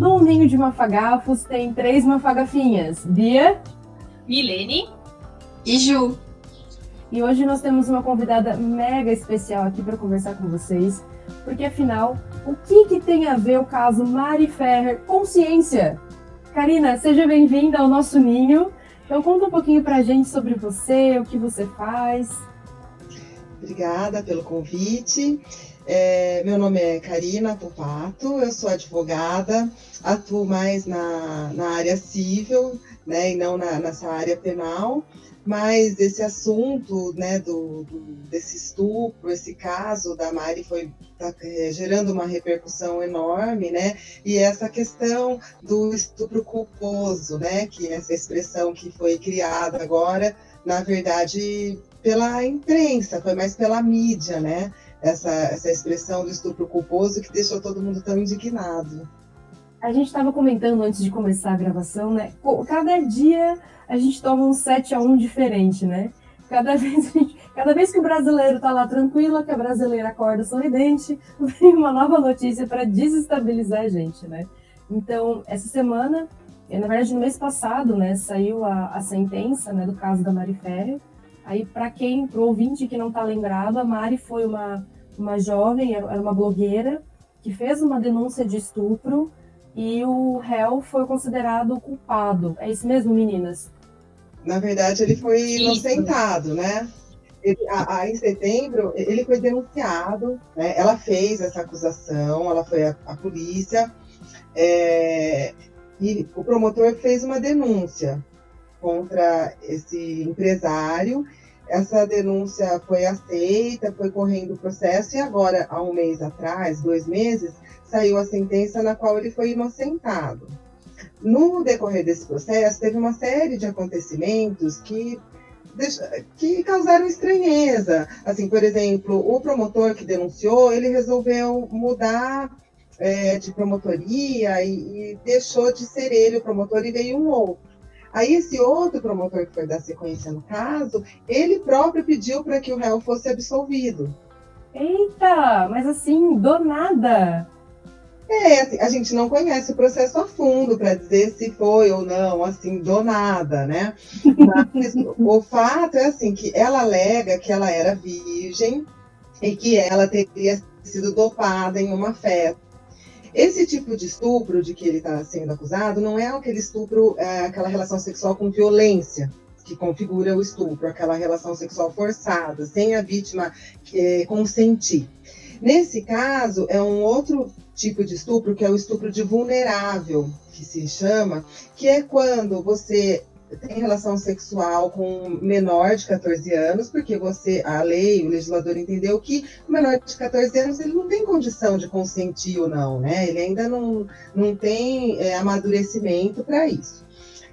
No ninho de mafagafos tem três mafagafinhas: Bia, Milene e Ju. E hoje nós temos uma convidada mega especial aqui para conversar com vocês, porque afinal, o que, que tem a ver o caso Mari Ferrer com ciência? Karina, seja bem-vinda ao nosso ninho. Então conta um pouquinho para a gente sobre você, o que você faz. Obrigada pelo convite. É, meu nome é Karina Topato, eu sou advogada, atuo mais na, na área civil, né, e não na, nessa área penal mas esse assunto né, do, do, desse estupro, esse caso da Mari foi tá, é, gerando uma repercussão enorme, né? E essa questão do estupro culposo, né? Que é essa expressão que foi criada agora, na verdade, pela imprensa, foi mais pela mídia, né? Essa, essa expressão do estupro culposo que deixou todo mundo tão indignado. A gente estava comentando antes de começar a gravação, né? Cada dia a gente toma um 7 a 1 diferente, né? Cada vez, gente, cada vez que o brasileiro está lá tranquilo, que a brasileira acorda sorridente, vem uma nova notícia para desestabilizar a gente, né? Então, essa semana, na verdade, no mês passado, né, saiu a, a sentença né, do caso da Mari Fério. Aí, para quem, para o ouvinte que não está lembrado, a Mari foi uma, uma jovem, era uma blogueira, que fez uma denúncia de estupro e o réu foi considerado culpado. É isso mesmo, meninas? Na verdade, ele foi inocentado, né? Ele, a, a, em setembro, ele foi denunciado, né? ela fez essa acusação, ela foi à polícia, é, e o promotor fez uma denúncia contra esse empresário. Essa denúncia foi aceita, foi correndo o processo, e agora, há um mês atrás, dois meses, saiu a sentença na qual ele foi inocentado. No decorrer desse processo, teve uma série de acontecimentos que que causaram estranheza. Assim, por exemplo, o promotor que denunciou, ele resolveu mudar é, de promotoria e, e, deixou de ser ele o promotor e veio um outro. Aí esse outro promotor que foi dar sequência no caso, ele próprio pediu para que o réu fosse absolvido. Eita, mas assim, do nada. É, assim, a gente não conhece o processo a fundo para dizer se foi ou não, assim, do nada, né? Mas o fato é assim que ela alega que ela era virgem e que ela teria sido dopada em uma festa. Esse tipo de estupro de que ele está sendo acusado não é aquele estupro, é aquela relação sexual com violência que configura o estupro, aquela relação sexual forçada, sem a vítima é, consentir. Nesse caso, é um outro tipo de estupro, que é o estupro de vulnerável, que se chama, que é quando você tem relação sexual com menor de 14 anos, porque você, a lei, o legislador entendeu que o menor de 14 anos ele não tem condição de consentir ou não, né? Ele ainda não, não tem é, amadurecimento para isso.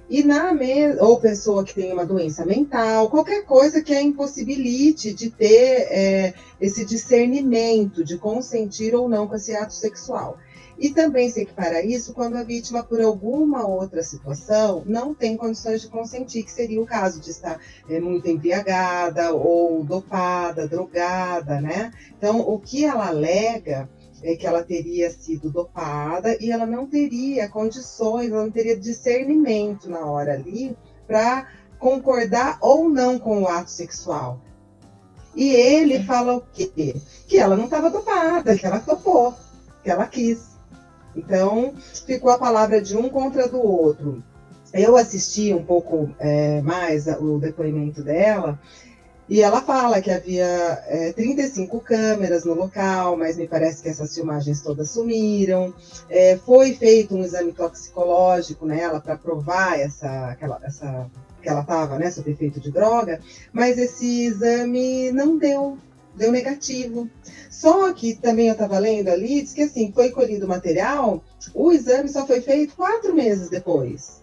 E na ou pessoa que tem uma doença mental, qualquer coisa que a impossibilite de ter é, esse discernimento de consentir ou não com esse ato sexual. E também se equipara isso quando a vítima, por alguma outra situação, não tem condições de consentir, que seria o caso de estar é, muito embriagada ou dopada, drogada, né? Então, o que ela alega é, que ela teria sido dopada e ela não teria condições, ela não teria discernimento na hora ali para concordar ou não com o ato sexual. E ele fala o quê? Que ela não estava dopada, que ela topou, que ela quis. Então, ficou a palavra de um contra do outro. Eu assisti um pouco é, mais o depoimento dela e ela fala que havia é, 35 câmeras no local, mas me parece que essas filmagens todas sumiram. É, foi feito um exame toxicológico nela para provar essa, aquela, essa, que ela estava né, sob efeito de droga, mas esse exame não deu, deu negativo. Só que também eu estava lendo ali, diz que assim, foi colhido material, o exame só foi feito quatro meses depois.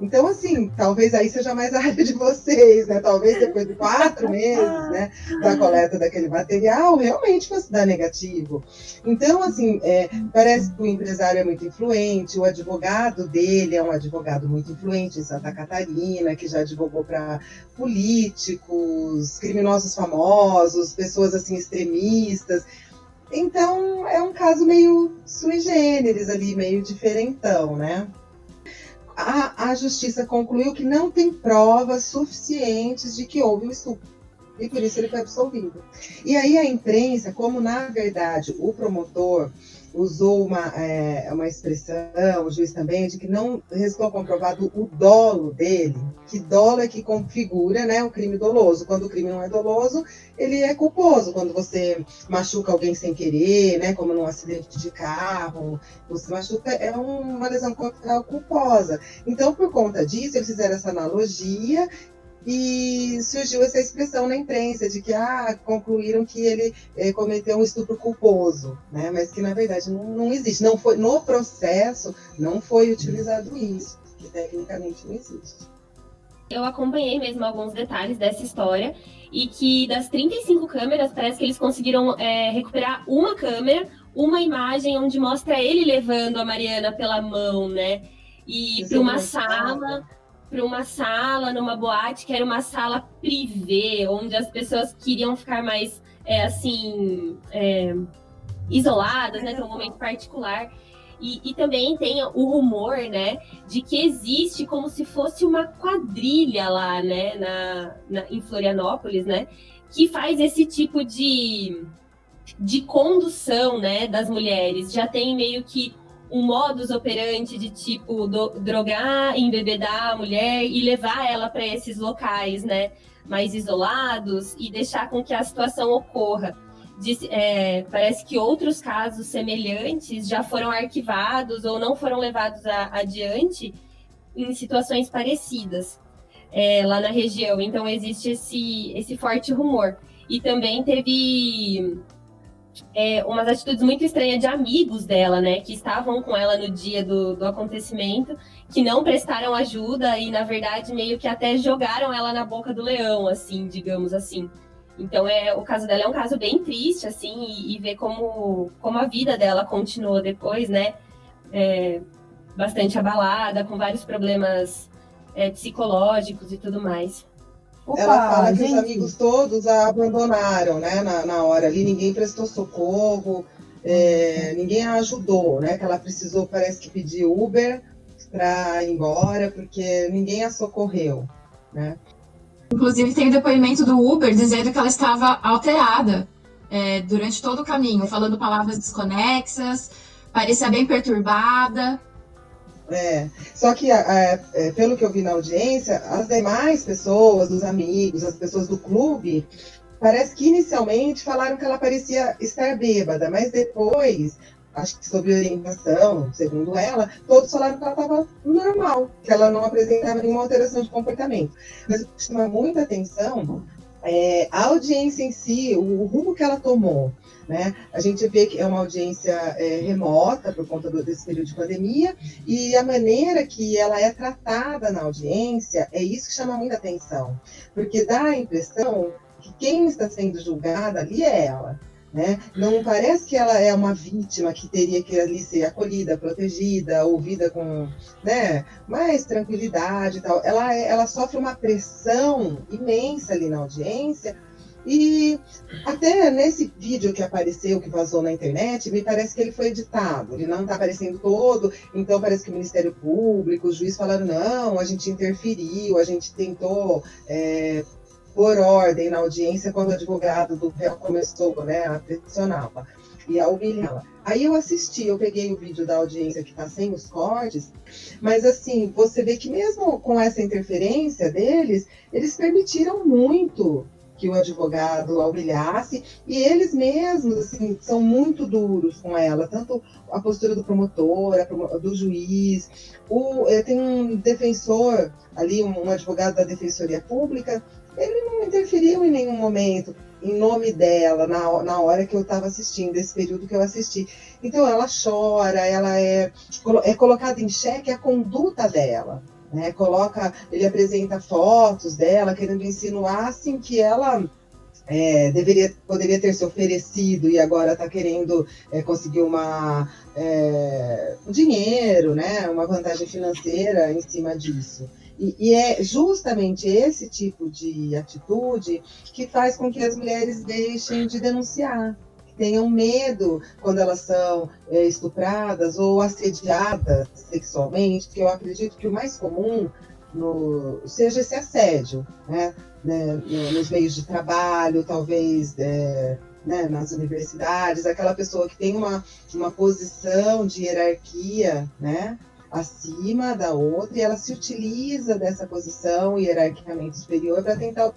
Então, assim, talvez aí seja mais a área de vocês, né? Talvez depois de quatro meses, né, da coleta daquele material, realmente fosse dar negativo. Então, assim, é, parece que o empresário é muito influente, o advogado dele é um advogado muito influente em Santa Catarina, que já advogou para políticos, criminosos famosos, pessoas assim extremistas. Então é um caso meio sui generis ali, meio diferentão, né? A, a justiça concluiu que não tem provas suficientes de que houve o estupro. E por isso ele foi absolvido. E aí a imprensa, como na verdade o promotor usou uma, é, uma expressão, o juiz também, de que não restou comprovado o dolo dele, que dolo é que configura né, o crime doloso. Quando o crime não é doloso, ele é culposo. Quando você machuca alguém sem querer, né, como num acidente de carro, você machuca, é uma lesão corporal culposa. Então, por conta disso, eles fizeram essa analogia e surgiu essa expressão na imprensa de que ah, concluíram que ele eh, cometeu um estupro culposo, né? mas que na verdade não, não existe. Não foi, no processo não foi utilizado isso, que tecnicamente não existe. Eu acompanhei mesmo alguns detalhes dessa história e que das 35 câmeras parece que eles conseguiram é, recuperar uma câmera, uma imagem onde mostra ele levando a Mariana pela mão, né? E para uma sala para uma sala, numa boate, que era uma sala privê, onde as pessoas queriam ficar mais, é, assim, é, isoladas, né? Ter um momento particular. E, e, também tem o rumor, né, de que existe como se fosse uma quadrilha lá, né, na, na, em Florianópolis, né, que faz esse tipo de, de condução, né, das mulheres. Já tem meio que um modus operandi de tipo do, drogar, embebedar a mulher e levar ela para esses locais, né, mais isolados e deixar com que a situação ocorra. Diz, é, parece que outros casos semelhantes já foram arquivados ou não foram levados a, adiante em situações parecidas é, lá na região. Então existe esse, esse forte rumor. E também teve é, umas atitudes muito estranhas de amigos dela, né? Que estavam com ela no dia do, do acontecimento, que não prestaram ajuda e, na verdade, meio que até jogaram ela na boca do leão, assim, digamos assim. Então, é, o caso dela é um caso bem triste, assim, e, e ver como, como a vida dela continuou depois, né? É, bastante abalada, com vários problemas é, psicológicos e tudo mais. Opa, ela fala que os amigos todos a abandonaram, né? Na, na hora ali, ninguém prestou socorro, é, ninguém a ajudou, né? Que ela precisou, parece que pedir Uber para ir embora, porque ninguém a socorreu, né? Inclusive tem o depoimento do Uber dizendo que ela estava alterada é, durante todo o caminho, falando palavras desconexas, parecia bem perturbada. É, só que, é, é, pelo que eu vi na audiência, as demais pessoas, os amigos, as pessoas do clube, parece que inicialmente falaram que ela parecia estar bêbada, mas depois, acho que sob orientação, segundo ela, todos falaram que ela estava normal, que ela não apresentava nenhuma alteração de comportamento. Mas o que chama muita atenção é a audiência em si, o, o rumo que ela tomou. Né? A gente vê que é uma audiência é, remota por conta do, desse período de pandemia e a maneira que ela é tratada na audiência é isso que chama muita atenção, porque dá a impressão que quem está sendo julgada ali é ela. Né? Não parece que ela é uma vítima que teria que ali ser acolhida, protegida, ouvida com né, mais tranquilidade e tal. Ela, é, ela sofre uma pressão imensa ali na audiência e até nesse vídeo que apareceu, que vazou na internet, me parece que ele foi editado. Ele não está aparecendo todo, então parece que o Ministério Público, os juízes falaram, não, a gente interferiu, a gente tentou é, pôr ordem na audiência quando o advogado do réu começou né, a pressioná-la e a humilhá-la. Aí eu assisti, eu peguei o vídeo da audiência que está sem os cortes, mas assim, você vê que mesmo com essa interferência deles, eles permitiram muito que o advogado a humilhasse, e eles mesmos assim, são muito duros com ela, tanto a postura do promotor, do juiz, o, eh, tem um defensor ali, um, um advogado da Defensoria Pública, ele não interferiu em nenhum momento em nome dela na, na hora que eu estava assistindo, esse período que eu assisti. Então ela chora, ela é, é colocada em xeque a conduta dela. Né? Coloca, ele apresenta fotos dela, querendo insinuar assim, que ela é, deveria, poderia ter se oferecido e agora está querendo é, conseguir uma é, dinheiro, né? uma vantagem financeira em cima disso. E, e, é justamente esse tipo de atitude que faz com que as mulheres deixem de denunciar, tenham medo quando elas são é, estupradas ou assediadas sexualmente, que eu acredito que o mais comum no, seja esse assédio, né? Né nos meios de trabalho, talvez é, né, nas universidades, aquela pessoa que tem uma, uma posição de hierarquia, né? acima da outra e ela se utiliza dessa posição hierarquicamente superior para tentar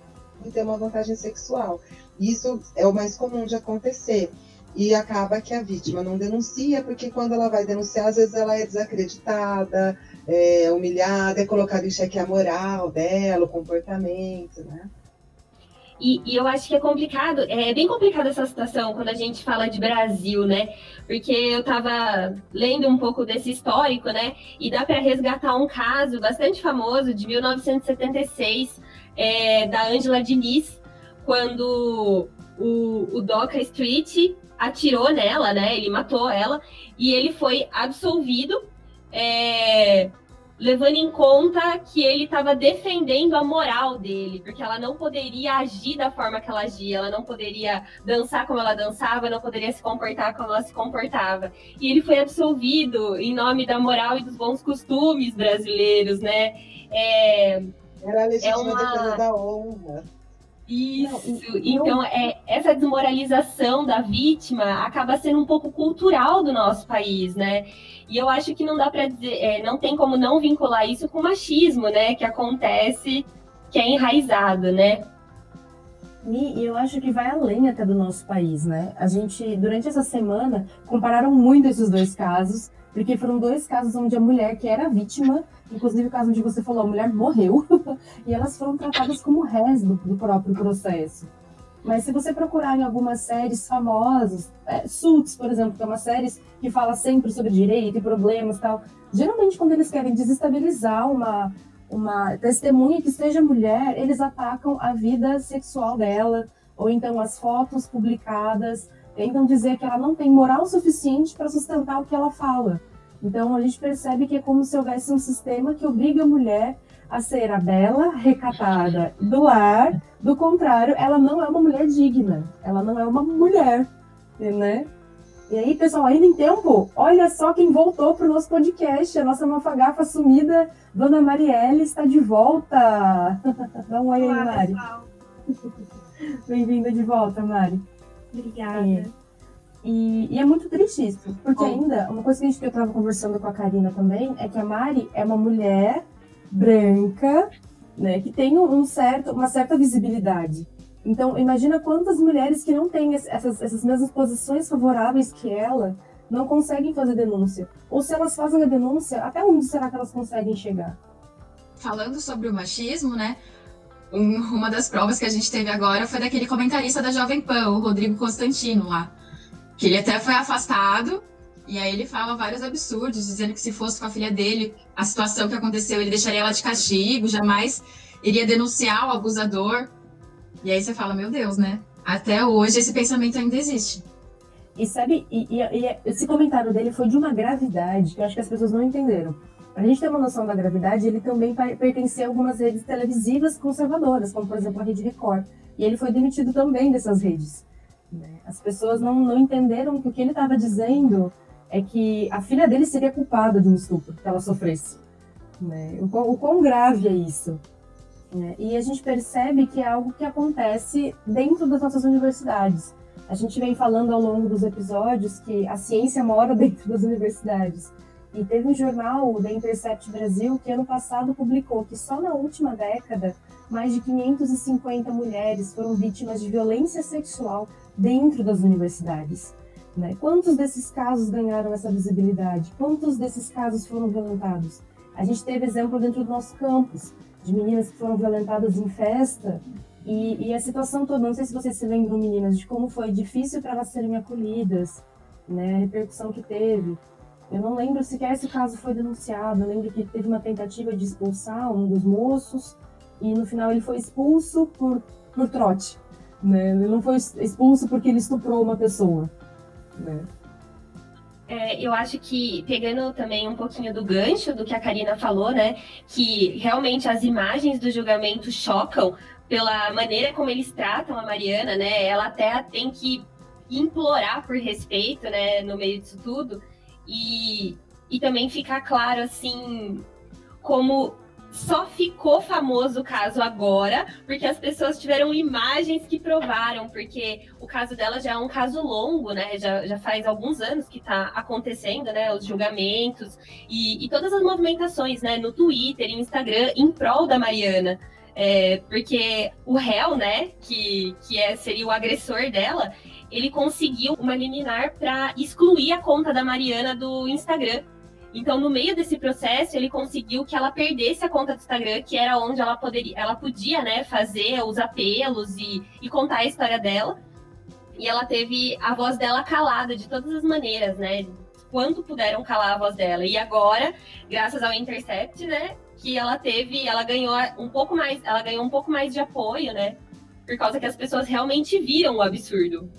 ter uma vantagem sexual. Isso é o mais comum de acontecer. E acaba que a vítima não denuncia, porque quando ela vai denunciar, às vezes ela é desacreditada, é humilhada, é colocada em xeque a moral dela, o comportamento, né? E, e, eu acho que é complicado, é bem complicado essa situação quando a gente fala de Brasil, né? Porque eu estava lendo um pouco desse histórico, né? E dá para resgatar um caso bastante famoso de 1976 é, da Angela Diniz, quando o, o Doca Street atirou nela, né? Ele matou ela e ele foi absolvido. É, levando em conta que ele estava defendendo a moral dele, porque ela não poderia agir da forma que ela agia, ela não poderia dançar como ela dançava, não poderia se comportar como ela se comportava. E ele foi absolvido em nome da moral e dos bons costumes brasileiros, né? É, Era a legítima é uma... defesa da honra. Isso, então é, essa desmoralização da vítima acaba sendo um pouco cultural do nosso país, né? E eu acho que não dá para dizer, é, não tem como não vincular isso com o machismo, né? Que acontece, que é enraizado, né? E eu acho que vai além até do nosso país, né? A gente, durante essa semana, compararam muito esses dois casos, porque foram dois casos onde a mulher que era vítima Inclusive o caso onde você falou, a mulher morreu e elas foram tratadas como réis do, próprio processo. Mas se você procurar em algumas séries famosas, é, Suits, por exemplo, que é uma série que fala sempre sobre direito e problemas tal, geralmente quando eles querem desestabilizar uma, uma testemunha que seja mulher, eles atacam a vida sexual dela, ou então as fotos publicadas, tentam dizer que ela não tem moral suficiente para sustentar o que ela fala. Então a gente percebe que é como se houvesse um sistema que obriga a mulher a ser a bela, recatada do lar. Do contrário, ela não é uma mulher digna. Ela não é uma mulher, né? E aí, pessoal, ainda em tempo, olha só quem voltou para o nosso podcast. A nossa mafagafa sumida, Dona Marielle, está de volta. Dá um oi aí, Mari. Bem-vinda de volta, Mari. Obrigada. É. E, e, é muito triste isso, porque oh. ainda, uma coisa que, a gente, que eu estava conversando com a Karina também, é que a Mari é uma mulher branca, né, que tem um certo, uma certa visibilidade. Então, imagina quantas mulheres que não têm essas, essas mesmas posições favoráveis que ela não conseguem fazer denúncia. Ou se elas fazem a denúncia, até onde será que elas conseguem chegar? Falando sobre o machismo, né? Um, uma das provas que a gente teve agora foi daquele comentarista da Jovem Pan, o Rodrigo Constantino lá que ele até foi afastado, e aí ele fala vários absurdos, dizendo que se fosse com a filha dele, a situação que aconteceu, ele deixaria ela de castigo, jamais iria denunciar o abusador. E aí você fala, meu Deus, né? Até hoje esse pensamento ainda existe. E sabe, e, e, e esse comentário dele foi de uma gravidade que eu acho que as pessoas não entenderam. A gente ter uma noção da gravidade, ele também pertencia a algumas redes televisivas conservadoras, como por exemplo a Rede Record. E ele foi demitido também dessas redes. Né? As pessoas não, não entenderam que o que ele estava dizendo é que a filha dele seria culpada de um estupro que ela sofresse. Né? O, quão, o quão grave é isso? Né? E a gente percebe que é algo que acontece dentro das nossas universidades. A gente vem falando ao longo dos episódios que a ciência mora dentro das universidades. E teve um jornal, da Intercept Brasil, que ano passado publicou que só na última década, mais de 550 mulheres foram vítimas de violência sexual dentro das universidades. Né? Quantos desses casos ganharam essa visibilidade? Quantos desses casos foram violentados? A gente teve exemplo dentro do nosso campus, de meninas que foram violentadas em festa, e, e a situação toda, não sei se vocês se lembram, meninas, de como foi difícil para elas serem acolhidas, né? a repercussão que teve. Eu não lembro sequer se o caso foi denunciado, eu lembro que teve uma tentativa de expulsar um dos moços, e no final ele foi expulso por, por trote. Né? Ele não foi expulso porque ele estuprou uma pessoa. Né? É, eu acho que, pegando também um pouquinho do gancho do que a Karina falou, né? Que realmente as imagens do julgamento chocam pela maneira como eles tratam a Mariana, né? Ela até tem que implorar por respeito, né, no meio disso tudo. E, e também ficar claro, assim, como só ficou famoso o caso agora, porque as pessoas tiveram imagens que provaram, porque o caso dela já é um caso longo, né? Já, já faz alguns anos que está acontecendo, né? Os julgamentos e, e, todas as movimentações, né? No Twitter, Instagram, em prol da Mariana. É, porque o réu, né, que, que é, seria o agressor dela, ele conseguiu uma liminar para excluir a conta da Mariana do Instagram. Então, no meio desse processo, ele conseguiu que ela perdesse a conta do Instagram, que era onde ela poderia, ela podia, né, fazer os apelos e, e contar a história dela. E ela teve a voz dela calada de todas as maneiras, né? Quanto puderam calar a voz dela. E agora, graças ao Intercept, né, que ela teve, ela ganhou um pouco mais, ela ganhou um pouco mais de apoio, né? Por causa que as pessoas realmente viram o absurdo.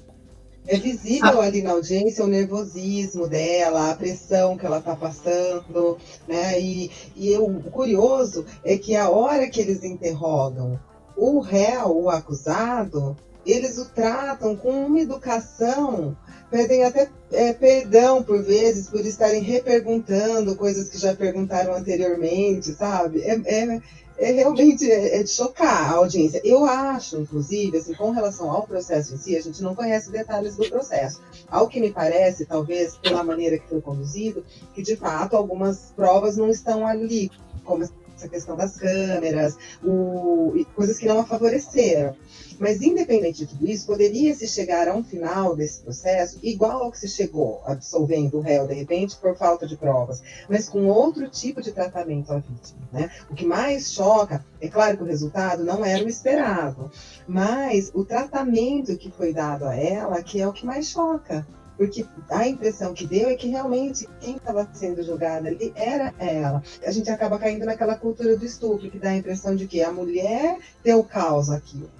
É visível ali na audiência o nervosismo dela, a pressão que ela está passando, né? E, e o curioso é que a hora que eles interrogam o réu, o acusado, eles o tratam com uma educação, pedem até é, perdão por vezes por estarem reperguntando coisas que já perguntaram anteriormente, sabe? É, é, é realmente é, é, de chocar a audiência. Eu acho, inclusive, assim, com relação ao processo em si, a gente não conhece detalhes do processo. Ao que me parece, talvez pela maneira que foi conduzido, que de fato algumas provas não estão ali, como essa questão das câmeras, o, coisas que não a favoreceram. Mas, independente de tudo isso, poderia-se chegar a um final desse processo igual ao que se chegou, absolvendo o réu, de repente, por falta de provas, mas com outro tipo de tratamento à vítima. Né? O que mais choca, é claro que o resultado não era o esperado, mas o tratamento que foi dado a ela, que é o que mais choca porque a impressão que deu é que realmente quem estava sendo julgada ali era ela. A gente acaba caindo naquela cultura do estupro, que dá a impressão de que a mulher deu causa aquilo.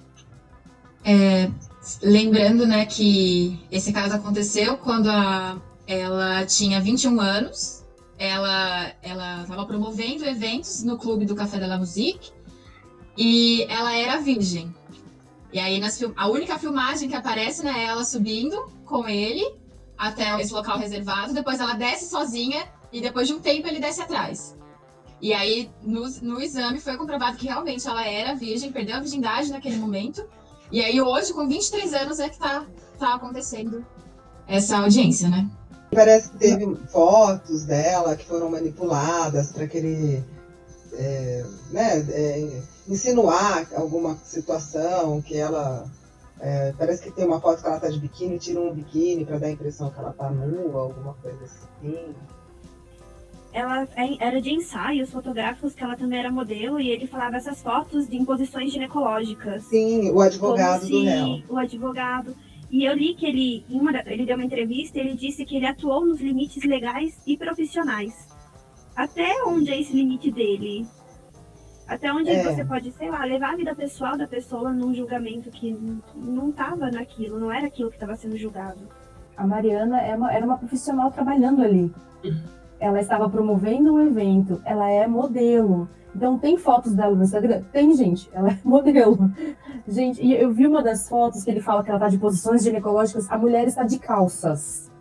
É, lembrando, né, que esse caso aconteceu quando a, ela tinha 21 anos. Ela estava promovendo eventos no clube do Café de la Musique e ela era virgem. E aí nas, a única filmagem que aparece né, é ela subindo com ele até esse local reservado. Depois ela desce sozinha e depois de um tempo ele desce atrás. E aí no, no exame foi comprovado que realmente ela era virgem, perdeu a virgindade naquele momento e aí hoje, com 23 anos, é que tá, tá acontecendo essa audiência, né? Parece que teve fotos dela que foram manipuladas para querer é, né, é, insinuar alguma situação que ela. É, parece que tem uma foto que ela tá de biquíni, tira um biquíni para dar a impressão que ela tá nua, alguma coisa assim ela é, era de ensaios fotográficos, que ela também era modelo, e ele falava essas fotos de imposições ginecológicas. Sim, o advogado do réu. O advogado. E eu li que ele, uma, ele deu uma entrevista, ele disse que ele atuou nos limites legais e profissionais. Até onde é esse limite dele? Até onde é. você pode, sei lá, levar a vida pessoal da pessoa num julgamento que não estava naquilo, não era aquilo que estava sendo julgado. A Mariana era é uma, era uma profissional trabalhando ali. Ela estava promovendo um evento, ela é modelo. Então tem fotos dela no Instagram? Tem, gente, ela é modelo. Gente, e eu vi uma das fotos que ele fala que ela está de posições ginecológicas, a mulher está de calças.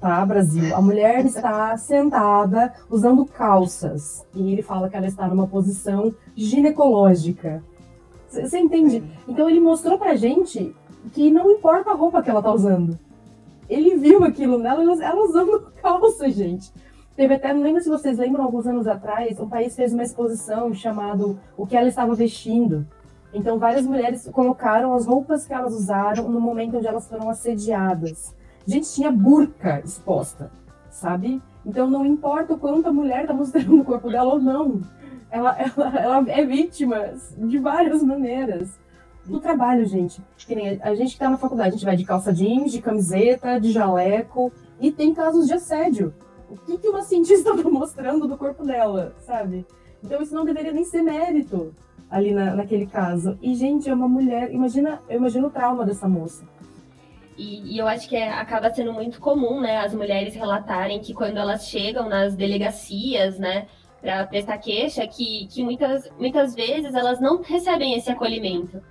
Tá, Brasil? A mulher está sentada usando calças. E ele fala que ela está numa posição ginecológica. Você entende? Então ele mostrou pra gente que não importa a roupa que ela tá usando. Ele viu aquilo nela, ela usando calça, gente. Teve até, não lembro se vocês lembram, alguns anos atrás, um país fez uma exposição chamado O que ela estava vestindo. Então, várias mulheres colocaram as roupas que elas usaram no momento onde elas foram assediadas. Gente, tinha burca exposta, sabe? Então, não importa o quanto a mulher está mostrando o corpo dela ou não, ela, ela, ela é vítima de várias maneiras. No trabalho, gente. A gente que está na faculdade, a gente vai de calça jeans, de camiseta, de jaleco, e tem casos de assédio o que, que uma cientista está mostrando do corpo dela, sabe? Então isso não deveria nem ser mérito ali na, naquele caso. E, gente, é uma mulher. Imagina, eu imagino o trauma dessa moça. E, e, eu acho que é, acaba sendo muito comum, né, as mulheres relatarem que quando elas chegam nas delegacias, né, para prestar queixa, que, que muitas, muitas vezes elas não recebem esse acolhimento.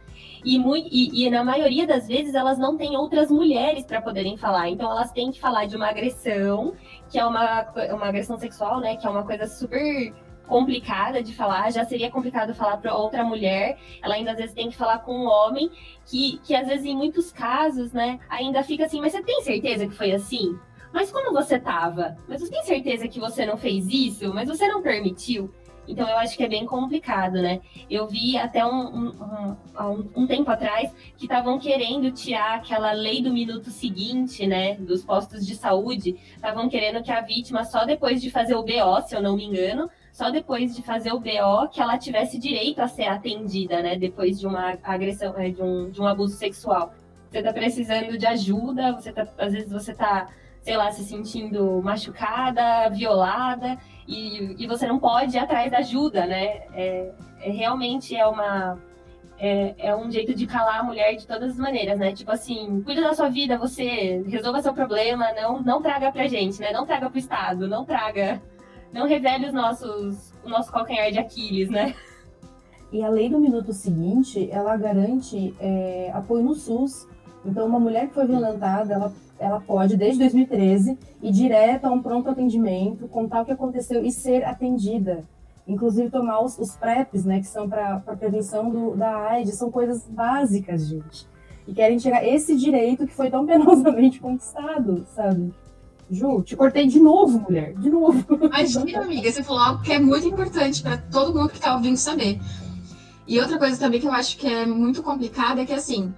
E, e, e, na maioria das vezes elas não têm outras mulheres para poderem falar. Então elas têm que falar de uma agressão, que é uma, uma agressão sexual, né? Que é uma coisa super complicada de falar, já seria complicado falar para outra mulher, ela ainda às vezes tem que falar com um homem, que, que às vezes em muitos casos, né, ainda fica assim, mas você tem certeza que foi assim? Mas como você tava? Mas você tem certeza que você não fez isso? Mas você não permitiu? Então eu acho que é bem complicado, né? Eu vi até um, um, um, um tempo atrás que estavam querendo tirar aquela lei do minuto seguinte, né? Dos postos de saúde. Estavam querendo que a vítima, só depois de fazer o BO, se eu não me engano, só depois de fazer o BO que ela tivesse direito a ser atendida, né? Depois de uma agressão, é, de um, de um abuso sexual. Você tá precisando de ajuda, você tá, às vezes você tá, sei lá, se sentindo machucada, violada, e, e você não pode ir atrás da ajuda, né? É, é realmente é uma. É, é, um jeito de calar a mulher de todas as maneiras, né? Tipo assim, cuida da sua vida, você resolva seu problema, não, não traga pra gente, né? Não traga pro Estado, não traga não revele os nossos, o nosso calcanhar de Aquiles, né? E a lei do minuto seguinte, ela garante é, apoio no SUS. Então, uma mulher que foi violentada, ela, ela pode, desde 2013, ir direto a um pronto atendimento, contar o que aconteceu e ser atendida. Inclusive, tomar os, os PrEPs, né, que são para prevenção do, da AIDS, são coisas básicas, gente. E querem tirar esse direito que foi tão penosamente conquistado, sabe? Ju, te cortei de novo, mulher, de novo. Imagina, amiga, você falou algo que é muito importante para todo mundo que está ouvindo saber. E outra coisa também que eu acho que é muito complicada é que, assim,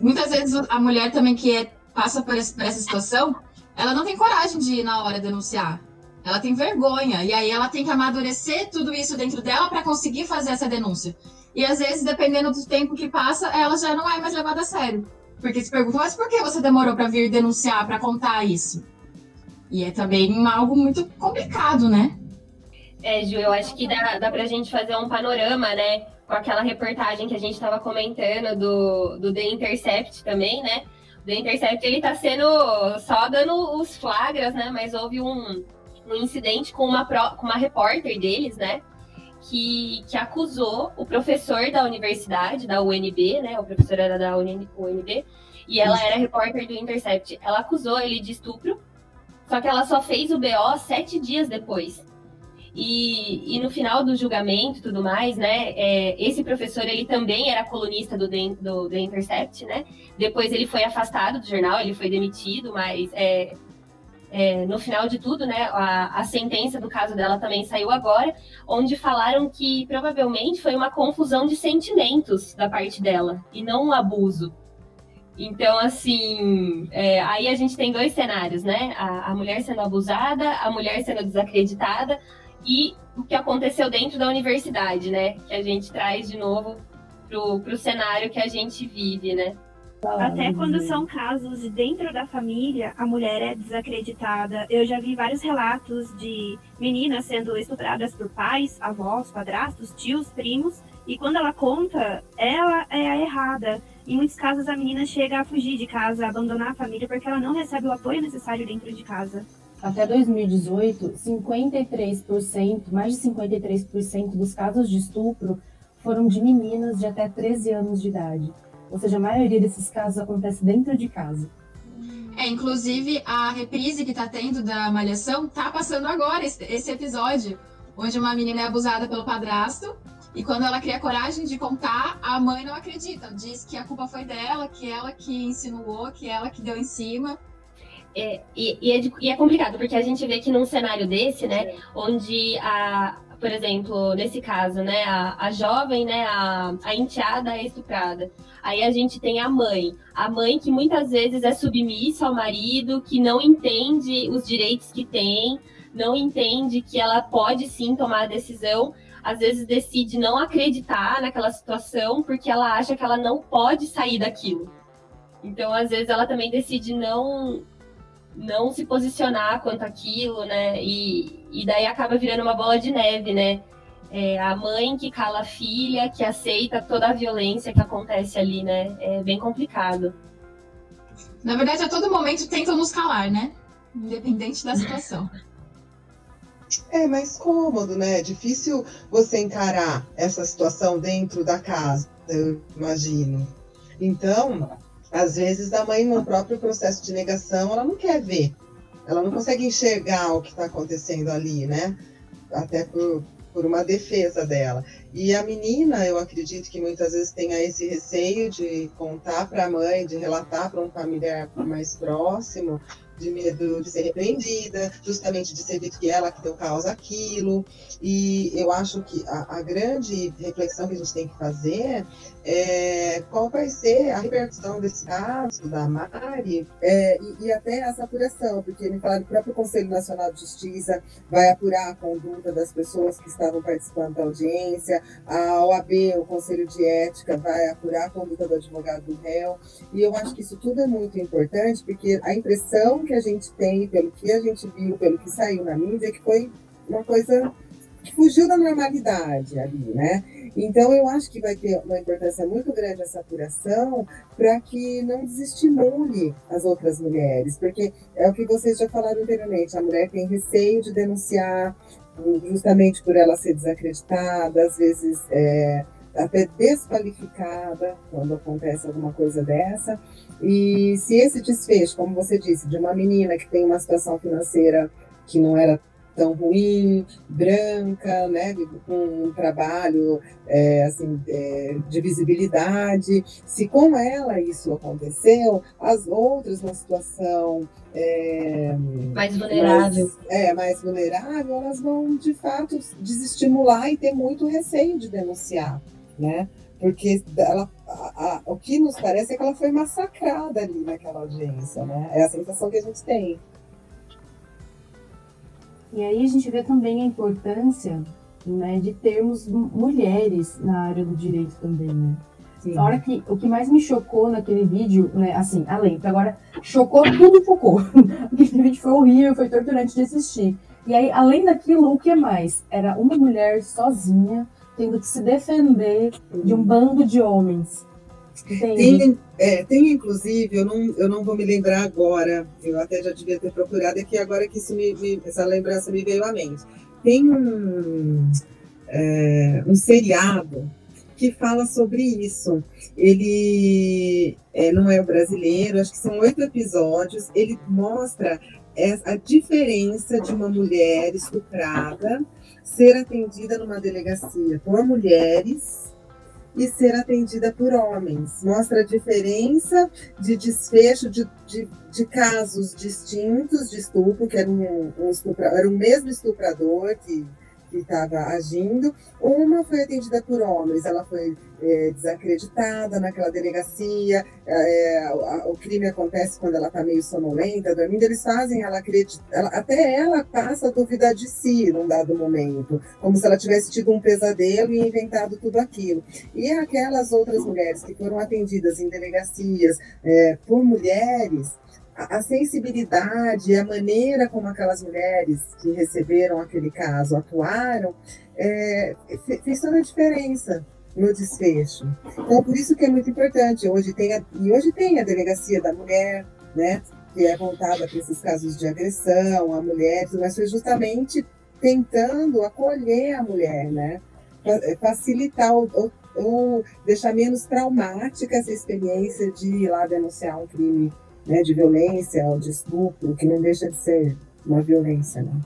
muitas vezes a mulher também que é, passa por, esse, por essa situação, ela não tem coragem de ir na hora denunciar. Ela tem vergonha. E aí ela tem que amadurecer tudo isso dentro dela para conseguir fazer essa denúncia. E às vezes, dependendo do tempo que passa, ela já não é mais levada a sério. Porque se perguntam, mas por que você demorou para vir denunciar, para contar isso? E é também algo muito complicado, né? É, Ju, eu acho que dá, dá pra gente fazer um panorama, né? Com aquela reportagem que a gente estava comentando do, do The Intercept também, né? O The Intercept, ele tá sendo só dando os flagras, né? Mas houve um, um incidente com uma, com uma repórter deles, né? Que, que acusou o professor da universidade, da UNB, né? O professor era da UNB, e ela era repórter do Intercept. Ela acusou ele de estupro só que ela só fez o BO sete dias depois. E, e no final do julgamento e tudo mais, né? É, esse professor ele também era colunista do, do The Intercept, né? Depois ele foi afastado do jornal, ele foi demitido, mas é, é, no final de tudo, né? A, a sentença do caso dela também saiu agora, onde falaram que provavelmente foi uma confusão de sentimentos da parte dela e não um abuso. Então, assim, é, aí a gente tem dois cenários, né? A, a, mulher sendo abusada, a mulher sendo desacreditada e o que aconteceu dentro da universidade, né? Que a gente traz de novo pro, pro cenário que a gente vive, né? Até quando são casos dentro da família, a mulher é desacreditada. Eu já vi vários relatos de meninas sendo estupradas por pais, avós, padrastos, tios, primos, e quando ela conta, ela é a errada. Em muitos casos, a menina chega a fugir de casa, a abandonar a família, porque ela não recebe o apoio necessário dentro de casa. Até 2018, 53%, mais de 53% dos casos de estupro foram de meninas de até 13 anos de idade. Ou seja, a maioria desses casos acontece dentro de casa. É, inclusive a reprise que tá tendo da Malhação tá passando agora esse episódio, onde uma menina é abusada pelo padrasto e quando ela cria coragem de contar, a mãe não acredita. Diz que a culpa foi dela, que ela que insinuou, que ela que deu em cima. É, e, e, é de, e, é, complicado, porque a gente vê que num cenário desse, né, onde a, por exemplo, nesse caso, né, a, a jovem, né, a, a enteada é estuprada. Aí a gente tem a mãe, a mãe que muitas vezes é submissa ao marido, que não entende os direitos que tem, não entende que ela pode sim tomar a decisão, às vezes decide não acreditar naquela situação porque ela acha que ela não pode sair daquilo. Então, às vezes, ela também decide não não se posicionar quanto aquilo, né? E, e daí acaba virando uma bola de neve, né? É a mãe que cala a filha, que aceita toda a violência que acontece ali, né? É bem complicado. Na verdade, a todo momento tentam nos calar, né? Independente da situação. É mais cômodo, né? É difícil você encarar essa situação dentro da casa. eu imagino. Então, às vezes a mãe, no próprio processo de negação, ela não quer ver. Ela não consegue enxergar o que está acontecendo ali, né? Até por, por uma defesa dela. E a menina, eu acredito que muitas vezes tenha esse receio de contar para a mãe, de relatar para um familiar mais próximo, de medo de ser repreendida, justamente de ser dito que ela que deu causa àquilo. E eu acho que a, a, grande reflexão que a gente tem que fazer é qual vai ser a repercussão desse caso da Mari é, e, e, até essa apuração, porque me falaram que o próprio Conselho Nacional de Justiça vai apurar a conduta das pessoas que estavam participando da audiência, a OAB, o Conselho de Ética, vai apurar a conduta do advogado do réu. E eu acho que isso tudo é muito importante, porque a impressão que a gente tem, pelo que a gente viu, pelo que saiu na mídia, é que foi uma coisa fugiu da normalidade ali, né? Então, eu acho que vai ter uma importância muito grande essa apuração para que não desestimule as outras mulheres, porque é o que vocês já falaram anteriormente: a mulher tem receio de denunciar, justamente por ela ser desacreditada, às vezes é, até desqualificada quando acontece alguma coisa dessa. E se esse desfecho, como você disse, de uma menina que tem uma situação financeira que não era tão ruim, branca, né, com um trabalho é, assim, é, de visibilidade. Se com ela isso aconteceu, as outras numa situação é, mais vulnerável, mais, é, mais vulnerável, elas vão de fato desestimular e ter muito receio de denunciar, né? Porque ela, a, a, o que nos parece é que ela foi massacrada ali naquela audiência, né? É a sensação que a gente tem. E aí a gente vê também a importância né, de termos mulheres na área do direito também, né? Sim. A hora que o que mais me chocou naquele vídeo, né, assim, além, agora chocou tudo chocou. Aquele vídeo foi horrível, foi torturante de assistir. E aí, além daquilo, o que mais? Era uma mulher sozinha tendo que se defender de um bando de homens. Tem, é, tem, inclusive, eu não, eu não vou me lembrar agora, eu até já devia ter procurado aqui, agora que isso me, me, essa lembrança me veio à mente. Tem um, é, um seriado que fala sobre isso. Ele é, não é o brasileiro, acho que são oito episódios. Ele mostra a diferença de uma mulher estuprada ser atendida numa delegacia por mulheres e ser atendida por homens. Mostra a diferença de desfecho de, de, de casos distintos de estupro, que era um, um era o mesmo estuprador que que estava agindo. Uma foi atendida por homens, ela foi é, desacreditada naquela delegacia. É, a, o crime acontece quando ela está meio sonolenta, dormindo. Eles fazem ela acreditar, até ela passa a duvidar de si num dado momento, como se ela tivesse tido um pesadelo e inventado tudo aquilo. E aquelas outras mulheres que foram atendidas em delegacias é, por mulheres a sensibilidade, a maneira como aquelas mulheres que receberam aquele caso atuaram, é, fez toda a diferença no desfecho. Então, por isso que é muito importante. Hoje tem a, e hoje tem a delegacia da mulher, né, que é voltada para esses casos de agressão a mulheres, mas foi justamente tentando acolher a mulher, né, facilitar ou, ou, ou deixar menos traumática essa experiência de ir lá denunciar um crime né, de violência ou de estupro, que não deixa de ser uma violência, né?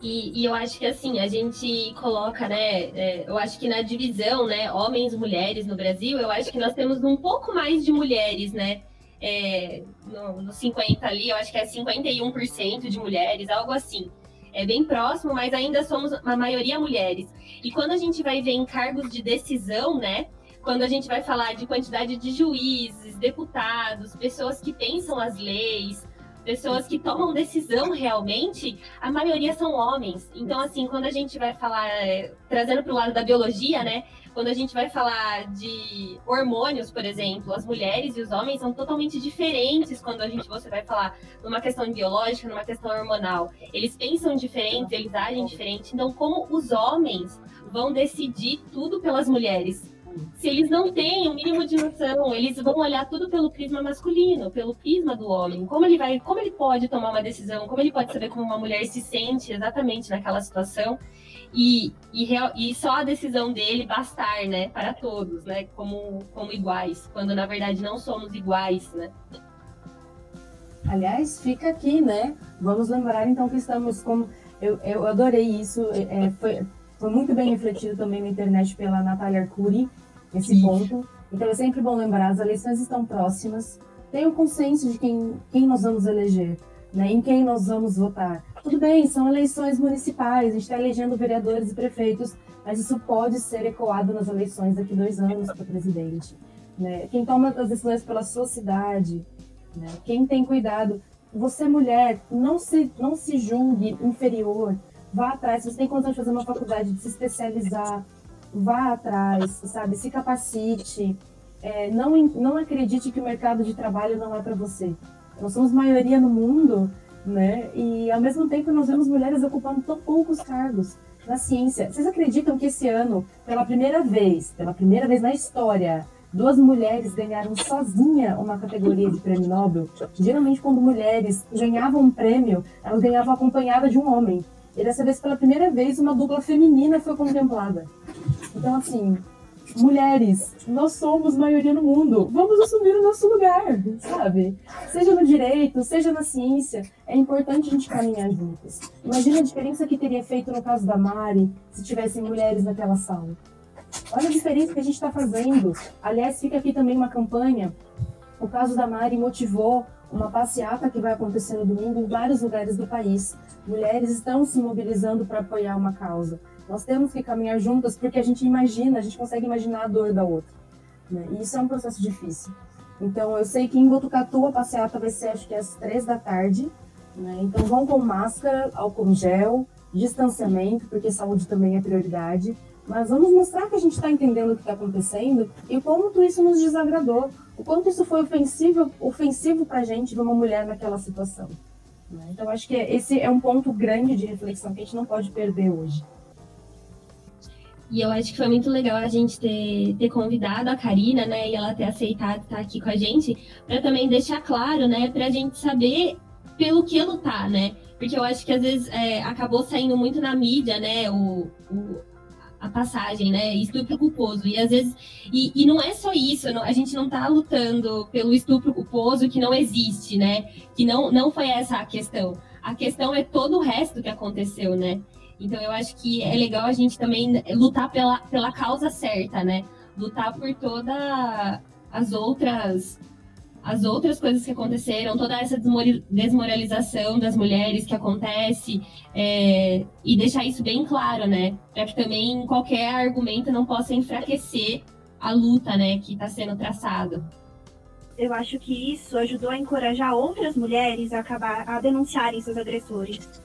E, e, eu acho que assim, a gente coloca, né? É, eu acho que na divisão, né, homens e mulheres no Brasil, eu acho que nós temos um pouco mais de mulheres, né? É, no, no 50 ali, eu acho que é 51% de mulheres, algo assim. É bem próximo, mas ainda somos a maioria mulheres. E quando a gente vai ver em cargos de decisão, né? Quando a gente vai falar de quantidade de juízes, deputados, pessoas que pensam as leis, pessoas que tomam decisão realmente, a maioria são homens. Então, assim, quando a gente vai falar, é, trazendo para o lado da biologia, né? Quando a gente vai falar de hormônios, por exemplo, as mulheres e os homens são totalmente diferentes quando a gente você vai falar numa questão biológica, numa questão hormonal. Eles pensam diferente, eles agem diferente. Então, como os homens vão decidir tudo pelas mulheres? Se eles não têm o um mínimo de noção, eles vão olhar tudo pelo prisma masculino, pelo prisma do homem. Como ele vai, como ele pode tomar uma decisão, como ele pode saber como uma mulher se sente exatamente naquela situação e, e, e só a decisão dele bastar, né, para todos, né, como, como iguais, quando na verdade não somos iguais, né. Aliás, fica aqui, né? Vamos lembrar então que estamos como eu, eu adorei isso, é, foi, foi muito bem refletido também na internet pela Natália Arcuri, esse ponto. Então é sempre bom lembrar, as eleições estão próximas, tenha o consenso de quem, quem nós vamos eleger, né, em quem nós vamos votar. Tudo bem, são eleições municipais, a gente está elegendo vereadores e prefeitos, mas isso pode ser ecoado nas eleições daqui dois anos para presidente. Né? Quem toma as decisões pela sua cidade, né? quem tem cuidado. Você, mulher, não se, não se julgue inferior, vá atrás. Se você tem condição de fazer uma faculdade, de se especializar, vá atrás, sabe? Se capacite. É, não, não acredite que o mercado de trabalho não é para você. Nós somos maioria no mundo, né? E ao mesmo tempo nós vemos mulheres ocupando tão poucos cargos na ciência. Vocês acreditam que esse ano, pela primeira vez, pela primeira vez na história, duas mulheres ganharam sozinha uma categoria de prêmio Nobel? Geralmente, quando mulheres ganhavam um prêmio, elas ganhavam acompanhada de um homem. E dessa vez, pela primeira vez, uma dupla feminina foi contemplada. Então, assim, mulheres, nós somos maioria no mundo. Vamos assumir o nosso lugar, sabe? Seja no direito, seja na ciência, é importante a gente caminhar juntas. Imagina a diferença que teria feito no caso da Mari se tivessem mulheres naquela sala. Olha a diferença que a gente está fazendo. Aliás, fica aqui também uma campanha. O caso da Mari motivou uma passeata que vai acontecer no domingo em vários lugares do país. Mulheres estão se mobilizando para apoiar uma causa. Nós temos que caminhar juntas porque a gente imagina, a gente consegue imaginar a dor da outra. Né? E isso é um processo difícil. Então, eu sei que em Botucatu a passeata vai ser, acho que às três da tarde. Né? Então, vão com máscara, álcool gel, distanciamento, porque saúde também é prioridade. Mas vamos mostrar que a gente está entendendo o que está acontecendo e o quanto isso nos desagradou, o quanto isso foi ofensivo, ofensivo para a gente ver uma mulher naquela situação. Né? Então, acho que esse é um ponto grande de reflexão que a gente não pode perder hoje. E eu acho que foi muito legal a gente ter, ter convidado a Karina, né, e ela ter aceitado estar aqui com a gente, para também deixar claro, né, para a gente saber pelo que lutar, né? Porque eu acho que às vezes é, acabou saindo muito na mídia, né, o, o a passagem, né? Estupro culposo. E às vezes. E, e não é só isso, a gente não tá lutando pelo estupro culposo que não existe, né? Que não, não foi essa a questão. A questão é todo o resto que aconteceu, né? Então eu acho que é legal a gente também lutar pela, pela causa certa, né? Lutar por todas as outras as outras coisas que aconteceram, toda essa desmoralização das mulheres que acontece, é, e deixar isso bem claro, né? Para que também qualquer argumento não possa enfraquecer a luta, né, que está sendo traçada. Eu acho que isso ajudou a encorajar outras mulheres a acabar a denunciarem seus agressores.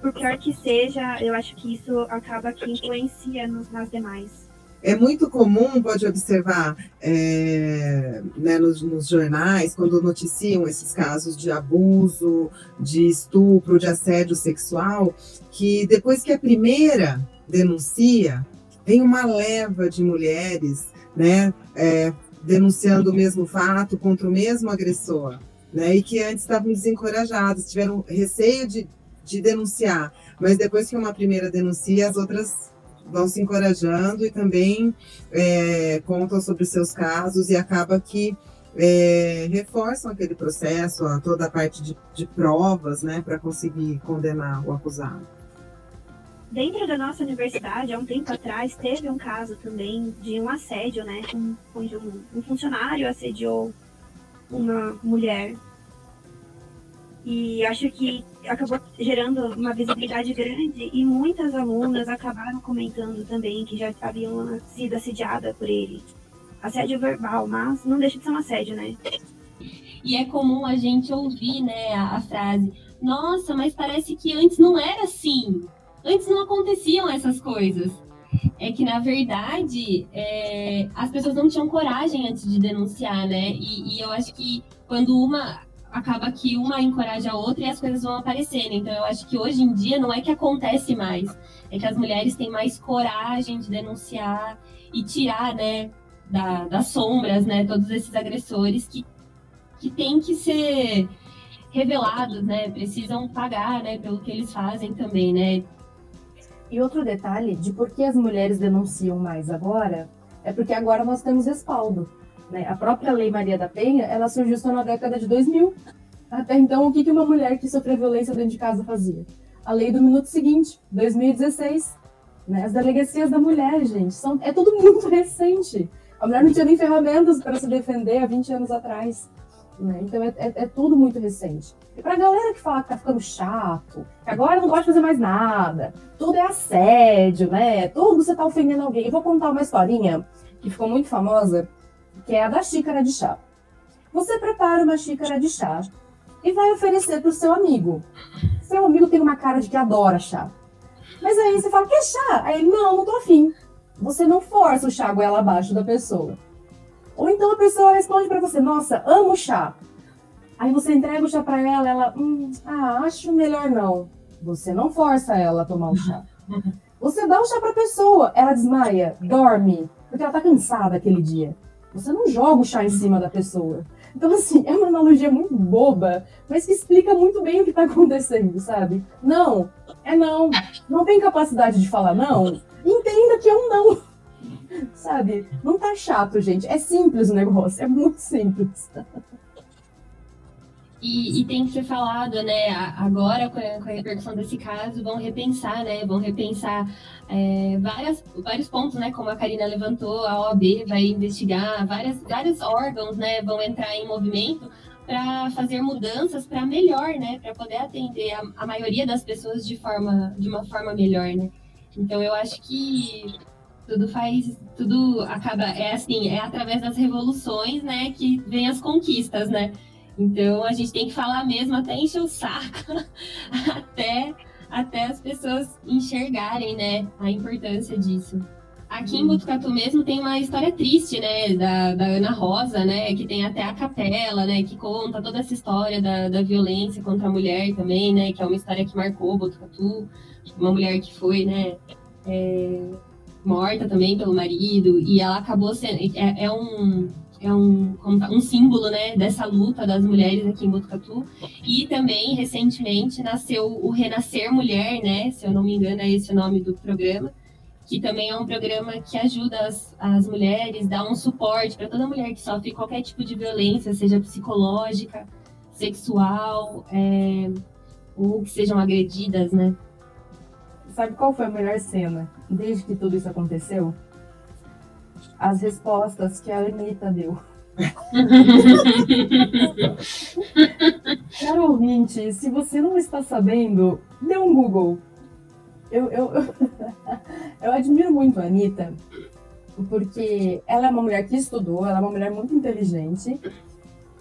Por pior que seja, eu acho que isso acaba que influencia nos, nas demais. É muito comum, pode observar, é, né, nos, nos, jornais, quando noticiam esses casos de abuso, de estupro, de assédio sexual, que depois que a primeira denuncia, tem uma leva de mulheres né, é, denunciando o mesmo fato contra o mesmo agressor, né, e que antes estavam desencorajadas, tiveram receio de, de denunciar, mas depois que uma primeira denuncia, as outras vão se encorajando e também é, contam sobre seus casos e acaba que é, reforçam aquele processo, toda a parte de, de provas, né, para conseguir condenar o acusado. Dentro da nossa universidade, há um tempo atrás, teve um caso também de um assédio, né, onde um, um funcionário assediou uma mulher e acho que acabou gerando uma visibilidade grande e muitas alunas acabaram comentando também que já haviam sido assediadas por ele. Assédio verbal, mas não deixa de ser um assédio, né? E é comum a gente ouvir, né, a, a frase: Nossa, mas parece que antes não era assim. Antes não aconteciam essas coisas. É que, na verdade, é, as pessoas não tinham coragem antes de denunciar, né? E, e eu acho que quando uma acaba que uma encoraja a outra e as coisas vão aparecendo. Então eu acho que hoje em dia não é que acontece mais, é que as mulheres têm mais coragem de denunciar e tirar, né, da, das sombras, né, todos esses agressores que, que têm que ser revelados, né, precisam pagar, né, pelo que eles fazem também, né. E outro detalhe de por que as mulheres denunciam mais agora é porque agora nós temos respaldo. Né? A própria Lei Maria da Penha, ela surgiu só na década de 2000. Até então, o que uma mulher que sofreu violência dentro de casa fazia? A lei do minuto seguinte, 2016. Né? As delegacias da mulher, gente, são, é tudo muito recente. A mulher não tinha nem ferramentas para se defender há 20 anos atrás. Né? Então, é, é, é, tudo muito recente. E para a galera que fala que tá ficando chato, que agora não pode fazer mais nada, tudo é assédio, né? Tudo você tá ofendendo alguém. Eu vou contar uma historinha que ficou muito famosa que é a da xícara de chá. Você prepara uma xícara de chá e vai oferecer para o seu amigo. Seu amigo tem uma cara de que adora chá. Mas aí você fala, quer chá? Aí ele, não, não tô afim. Você não força o chá goela abaixo da pessoa. Ou então a pessoa responde para você, nossa, amo chá. Aí você entrega o chá para ela, ela, hum, ah, acho melhor não. Você não força ela a tomar o chá. Você dá o chá para a pessoa, ela desmaia, dorme, porque ela tá cansada aquele dia. Você não joga o chá em cima da pessoa. Então, assim, é uma analogia muito boba, mas que explica muito bem o que está acontecendo, sabe? Não, é não. Não tem capacidade de falar não. Entenda que é um não. Sabe? Não tá chato, gente. É simples o negócio. É muito simples. E, e, tem que ser falado, né? Agora, com a, com a, repercussão desse caso, vão repensar, né? Vão repensar é, várias, vários pontos, né? Como a Karina levantou, a OAB vai investigar, várias, vários órgãos, né? Vão entrar em movimento para fazer mudanças para melhor, né? Para poder atender a, a, maioria das pessoas de forma, de uma forma melhor, né? Então, eu acho que tudo faz, tudo acaba, é assim, é através das revoluções, né? Que vem as conquistas, né? Então a gente tem que falar mesmo até encher o saco, até, até as pessoas enxergarem, né, a importância disso. Aqui em Botucatu mesmo tem uma história triste, né, da, da Ana Rosa, né, que tem até a capela, né, que conta toda essa história da, da violência contra a mulher também, né, que é uma história que marcou Botucatu, uma mulher que foi, né, é, morta também pelo marido, e ela acabou sendo, é, é um, é um, um símbolo né, dessa luta das mulheres aqui em Botucatu. E também, recentemente, nasceu o Renascer Mulher, né? Se eu não me engano, é esse o nome do programa. Que também é um programa que ajuda as, as mulheres, dá um suporte para toda mulher que sofre qualquer tipo de violência, seja psicológica, sexual, é, ou que sejam agredidas, né? Sabe qual foi a melhor cena desde que tudo isso aconteceu? As respostas que a Anitta deu. Caro ouvinte, se você não está sabendo, dê um Google. Eu, eu, eu, eu admiro muito a Anitta, porque ela é uma mulher que estudou, ela é uma mulher muito inteligente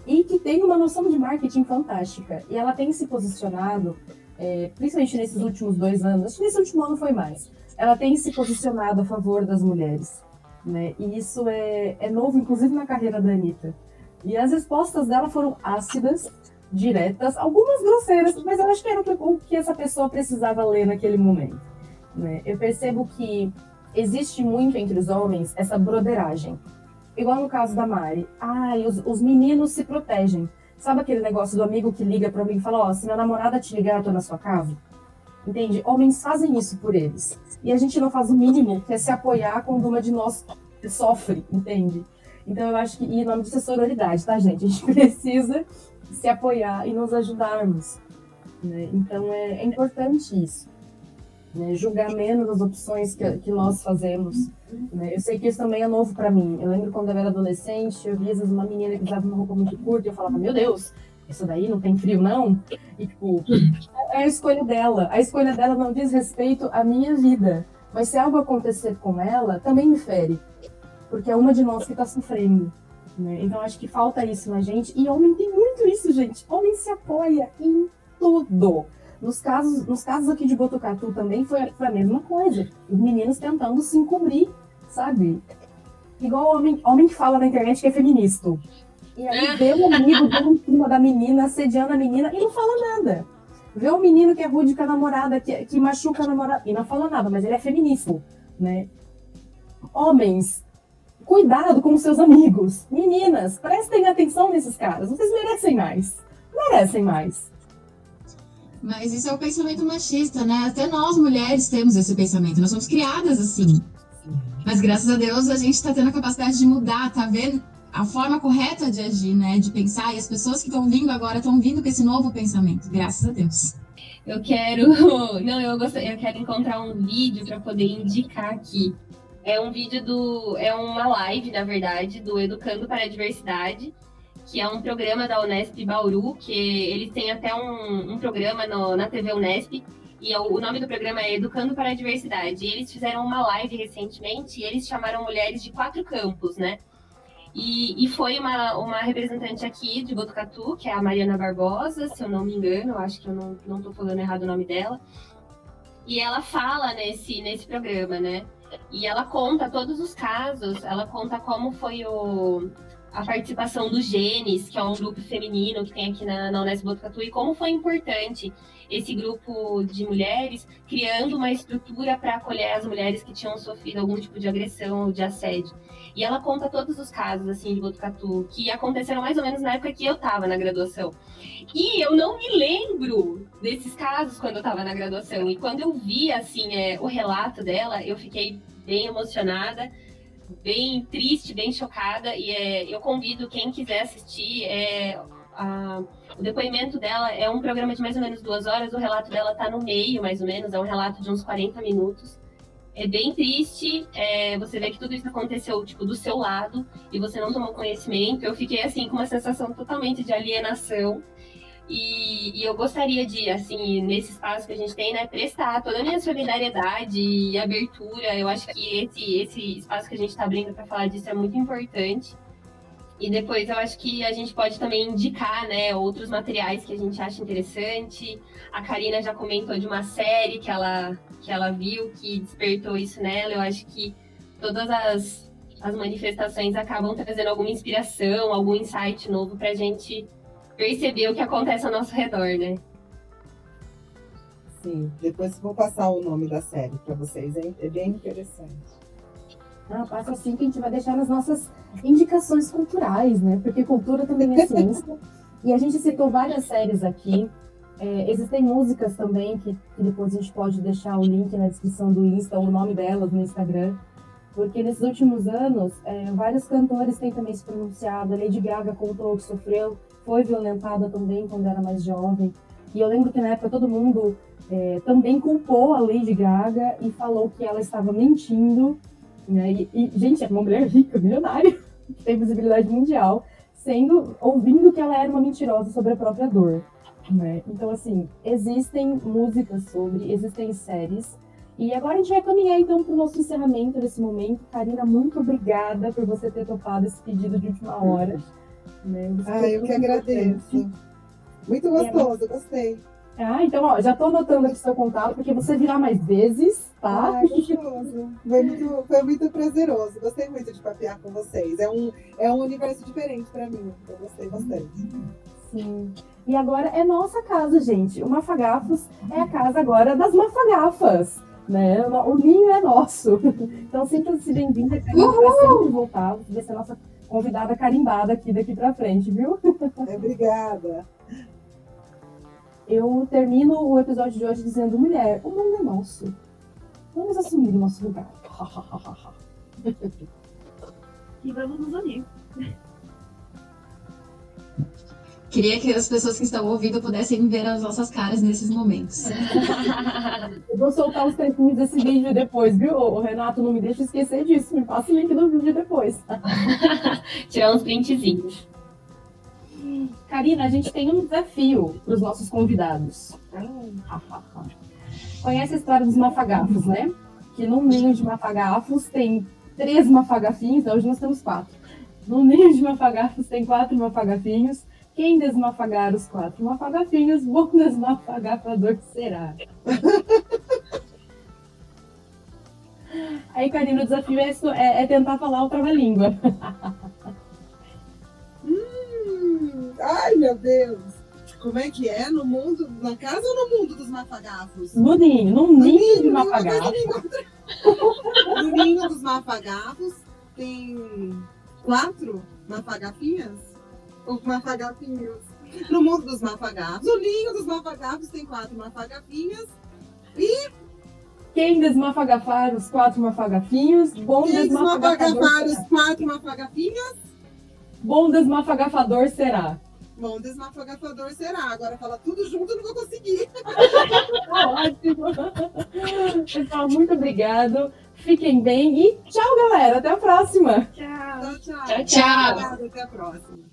e que tem uma noção de marketing fantástica. E ela tem se posicionado, é, principalmente nesses últimos dois anos, acho que nesse último ano foi mais, ela tem se posicionado a favor das mulheres. Né? E isso é, é novo, inclusive na carreira da Anitta. E as respostas dela foram ácidas, diretas, algumas grosseiras, mas eu acho que era o que essa pessoa precisava ler naquele momento. Né? Eu percebo que existe muito entre os homens essa broderagem. Igual no caso da Mari. Ai, os, os meninos se protegem. Sabe aquele negócio do amigo que liga para mim e fala: Ó, oh, se minha namorada te ligar, eu tô na sua casa? Entende? Homens fazem isso por eles. E a gente não faz o mínimo, que é se apoiar quando uma de nós sofre, entende? Então eu acho que, e o nome disso é sororidade, tá, gente? A gente precisa se apoiar e nos ajudarmos. Né? Então é, é, importante isso. Né? Julgar menos as opções que, que nós fazemos. Né? Eu sei que isso também é novo para mim. Eu lembro quando eu era adolescente, eu via uma menina que usava uma roupa muito curta e eu falava, meu Deus, isso daí não tem frio, não? E, tipo, é a escolha dela. A escolha dela não diz respeito à minha vida. Mas se algo acontecer com ela, também me fere. Porque é uma de nós que está sofrendo. Né? Então, acho que falta isso na gente. E homem tem muito isso, gente. Homem se apoia em tudo. Nos casos, nos casos aqui de Botucatu também foi, foi a mesma coisa. Os meninos tentando se encobrir, sabe? Igual homem, homem que fala na internet que é feminista. E aí vê o amigo dando em cima da menina, assediando a menina e não fala nada. Vê o menino que é rude com a namorada, que, que machuca a namorada e não fala nada, mas ele é feminista, né? Homens, cuidado com os seus amigos. Meninas, prestem atenção nesses caras. Vocês merecem mais. Merecem mais. Mas isso é o pensamento machista, né? Até nós mulheres temos esse pensamento. Nós somos criadas assim. Mas graças a Deus a gente está tendo a capacidade de mudar, tá vendo? A forma correta de agir, né? De pensar. E as pessoas que estão vindo agora estão vindo com esse novo pensamento. Graças a Deus. Eu quero. Não, eu gostaria, eu quero encontrar um vídeo para poder indicar aqui. É um vídeo do. É uma live, na verdade, do Educando para a Diversidade que é um programa da Unesp Bauru, que eles têm até um, um programa no, na TV Unesp, e o, o, nome do programa é Educando para a Diversidade. E eles fizeram uma live recentemente e eles chamaram mulheres de quatro campos, né? E, e foi uma, uma representante aqui de Botucatu, que é a Mariana Barbosa, se eu não me engano, acho que eu não, não falando errado o nome dela. E ela fala nesse, nesse programa, né? E ela conta todos os casos, ela conta como foi o, a participação do Genes, que é um grupo feminino que tem aqui na, na Unesp Botucatu, e como foi importante esse grupo de mulheres criando uma estrutura para acolher as mulheres que tinham sofrido algum tipo de agressão ou de assédio. E ela conta todos os casos assim de Botucatu que aconteceram mais ou menos na época que eu estava na graduação. E eu não me lembro desses casos quando eu estava na graduação. E quando eu vi assim é, o relato dela, eu fiquei bem emocionada bem triste, bem chocada, e é, eu convido quem quiser assistir. É, a, o depoimento dela é um programa de mais ou menos duas horas, o relato dela está no meio, mais ou menos, é um relato de uns 40 minutos. É bem triste, é, você vê que tudo isso aconteceu, tipo, do seu lado, e você não tomou conhecimento. Eu fiquei, assim, com uma sensação totalmente de alienação. E, e, eu gostaria de, assim, nesse espaço que a gente tem, né, prestar toda a minha solidariedade e abertura. Eu acho que esse, esse espaço que a gente está abrindo para falar disso é muito importante. E depois eu acho que a gente pode também indicar, né, outros materiais que a gente acha interessante. A Karina já comentou de uma série que ela, que ela viu, que despertou isso nela. Eu acho que todas as, as manifestações acabam trazendo alguma inspiração, algum insight novo para a gente perceber o que acontece ao nosso redor, né? Sim, depois vou passar o nome da série para vocês, é, bem interessante. Ah, passa assim que a gente vai deixar nas nossas indicações culturais, né? Porque cultura também é ciência. e a gente citou várias séries aqui. É, existem músicas também que, que, depois a gente pode deixar o link na descrição do Insta, o nome delas no Instagram. Porque nesses últimos anos, é, vários cantores têm também se pronunciado. A Lady Gaga contou que sofreu foi violentada também quando era mais jovem. E eu lembro que na época todo mundo é, também culpou a Lady Gaga e falou que ela estava mentindo. Né? E, e, gente, é uma mulher rica, milionária, que tem visibilidade mundial, sendo ouvindo que ela era uma mentirosa sobre a própria dor. Né? Então, assim, existem músicas sobre, existem séries. E agora a gente vai caminhar então para o nosso encerramento desse momento. Karina, muito obrigada por você ter topado esse pedido de última hora. Né? Ah, eu que agradeço. Muito gostoso, gostei. Ah, então, ó, já tô anotando aqui seu contato, porque você virá mais vezes, tá? Ah, gostoso. Foi muito, foi muito prazeroso. Gostei muito de papear com vocês. É um, é um universo diferente para mim. Eu gostei bastante. Sim. E agora é nossa casa, gente. O Mafagafos é a casa agora das mafagafas. Né? O ninho é nosso. Então, sinta-se bem-vinda. Vai sempre voltar. Você vai ser nossa convidada carimbada aqui daqui para frente, viu? É, obrigada. Eu termino o episódio de hoje dizendo: mulher, o mundo é nosso. Vamos assumir o nosso lugar. e vamos nos unir. Queria que as pessoas que estão ouvindo pudessem ver as nossas caras nesses momentos. Eu vou soltar os trequinhos desse vídeo depois, viu? O Renato, não me deixa esquecer disso. Me passa o link do vídeo depois. Tirar uns printzinhos. Karina, a gente tem um desafio para os nossos convidados. Conhece a história dos mafagafos, né? Que num ninho de mafagafos tem três mafagafinhos, então hoje nós temos quatro. No ninho de mafagafos tem quatro mafagafinhos quem desmafagar os quatro mafagafinhos, bom desmafagafador será. Aí, Karina, o desafio é, é, é tentar falar outra língua. hum, meu Deus. Como é que é? No mundo, na casa ou no mundo dos mafagafos? No ninho, No ninho de uma mafagafo. coisa nem outra. No ninho dos mafagafos tem quatro mafagafinhas? Ou mafagafinhos? No mundo dos mafagafos. No ninho dos mafagafos tem quatro mafagafinhas. Quem desmafagafar os quatro mafagafinhos, bom Quem desmafagafar os quatro mafagafinhas? Bom desmafagafador será. Bom, desmafagafador será. Agora fala tudo junto, eu não vou conseguir. Tá ótimo. Pessoal, muito obrigado. Fiquem bem e tchau, galera. Até a próxima. Tchau. Tchau, tchau. Tchau, tchau. Até a próxima.